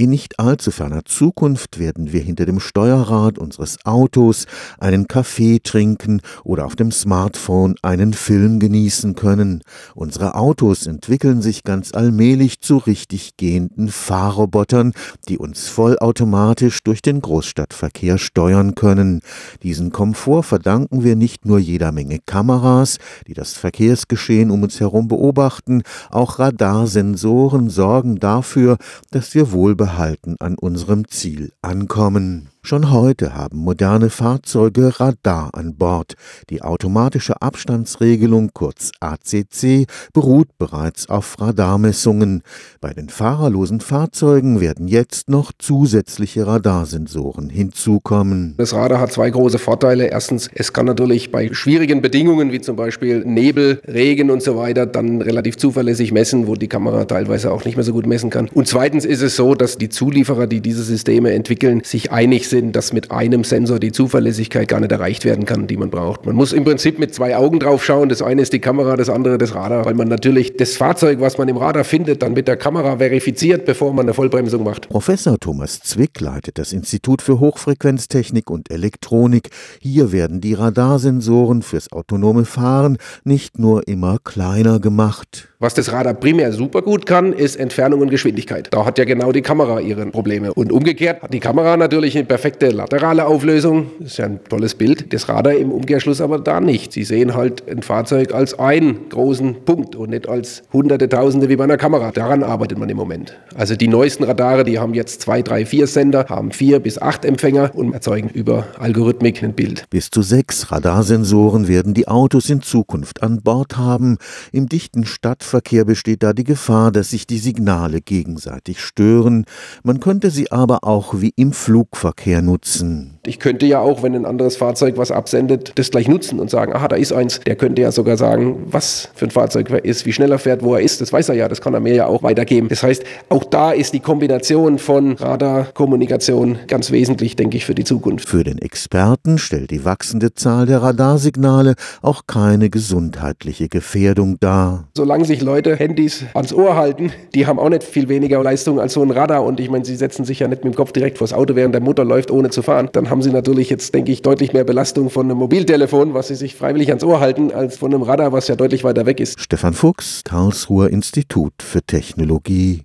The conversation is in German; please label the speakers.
Speaker 1: In nicht allzu ferner Zukunft werden wir hinter dem Steuerrad unseres Autos einen Kaffee trinken oder auf dem Smartphone einen Film genießen können. Unsere Autos entwickeln sich ganz allmählich zu richtig gehenden Fahrrobotern, die uns vollautomatisch durch den Großstadtverkehr steuern können. Diesen Komfort verdanken wir nicht nur jeder Menge Kameras, die das Verkehrsgeschehen um uns herum beobachten, auch Radarsensoren sorgen dafür, dass wir wohlbehalten Verhalten an unserem Ziel ankommen. Schon heute haben moderne Fahrzeuge Radar an Bord. Die automatische Abstandsregelung, kurz ACC, beruht bereits auf Radarmessungen. Bei den fahrerlosen Fahrzeugen werden jetzt noch zusätzliche Radarsensoren hinzukommen.
Speaker 2: Das Radar hat zwei große Vorteile. Erstens, es kann natürlich bei schwierigen Bedingungen wie zum Beispiel Nebel, Regen und so weiter dann relativ zuverlässig messen, wo die Kamera teilweise auch nicht mehr so gut messen kann. Und zweitens ist es so, dass die Zulieferer, die diese Systeme entwickeln, sich einig sind, dass mit einem Sensor die Zuverlässigkeit gar nicht erreicht werden kann, die man braucht. Man muss im Prinzip mit zwei Augen drauf schauen. Das eine ist die Kamera, das andere das Radar, weil man natürlich das Fahrzeug, was man im Radar findet, dann mit der Kamera verifiziert, bevor man eine Vollbremsung macht.
Speaker 1: Professor Thomas Zwick leitet das Institut für Hochfrequenztechnik und Elektronik. Hier werden die Radarsensoren fürs autonome Fahren nicht nur immer kleiner gemacht.
Speaker 2: Was das Radar primär super gut kann, ist Entfernung und Geschwindigkeit. Da hat ja genau die Kamera ihre Probleme. Und umgekehrt hat die Kamera natürlich eine perfekte laterale Auflösung. Ist ja ein tolles Bild. Das Radar im Umkehrschluss aber da nicht. Sie sehen halt ein Fahrzeug als einen großen Punkt und nicht als hunderte, tausende wie bei einer Kamera. Daran arbeitet man im Moment. Also die neuesten Radare, die haben jetzt zwei, drei, vier Sender, haben vier bis acht Empfänger und erzeugen über Algorithmik ein Bild.
Speaker 1: Bis zu sechs Radarsensoren werden die Autos in Zukunft an Bord haben. Im dichten Stadt Luftverkehr besteht da die Gefahr, dass sich die Signale gegenseitig stören. Man könnte sie aber auch wie im Flugverkehr nutzen.
Speaker 2: Ich könnte ja auch, wenn ein anderes Fahrzeug was absendet, das gleich nutzen und sagen, aha, da ist eins. Der könnte ja sogar sagen, was für ein Fahrzeug er ist, wie schnell er fährt, wo er ist. Das weiß er ja, das kann er mir ja auch weitergeben. Das heißt, auch da ist die Kombination von Radarkommunikation ganz wesentlich, denke ich, für die Zukunft.
Speaker 1: Für den Experten stellt die wachsende Zahl der Radarsignale auch keine gesundheitliche Gefährdung dar.
Speaker 2: Solange sich sich Leute Handys ans Ohr halten, die haben auch nicht viel weniger Leistung als so ein Radar. Und ich meine, sie setzen sich ja nicht mit dem Kopf direkt vors Auto, während der Motor läuft, ohne zu fahren. Dann haben sie natürlich jetzt, denke ich, deutlich mehr Belastung von einem Mobiltelefon, was sie sich freiwillig ans Ohr halten, als von einem Radar, was ja deutlich weiter weg ist.
Speaker 1: Stefan Fuchs, Karlsruher Institut für Technologie.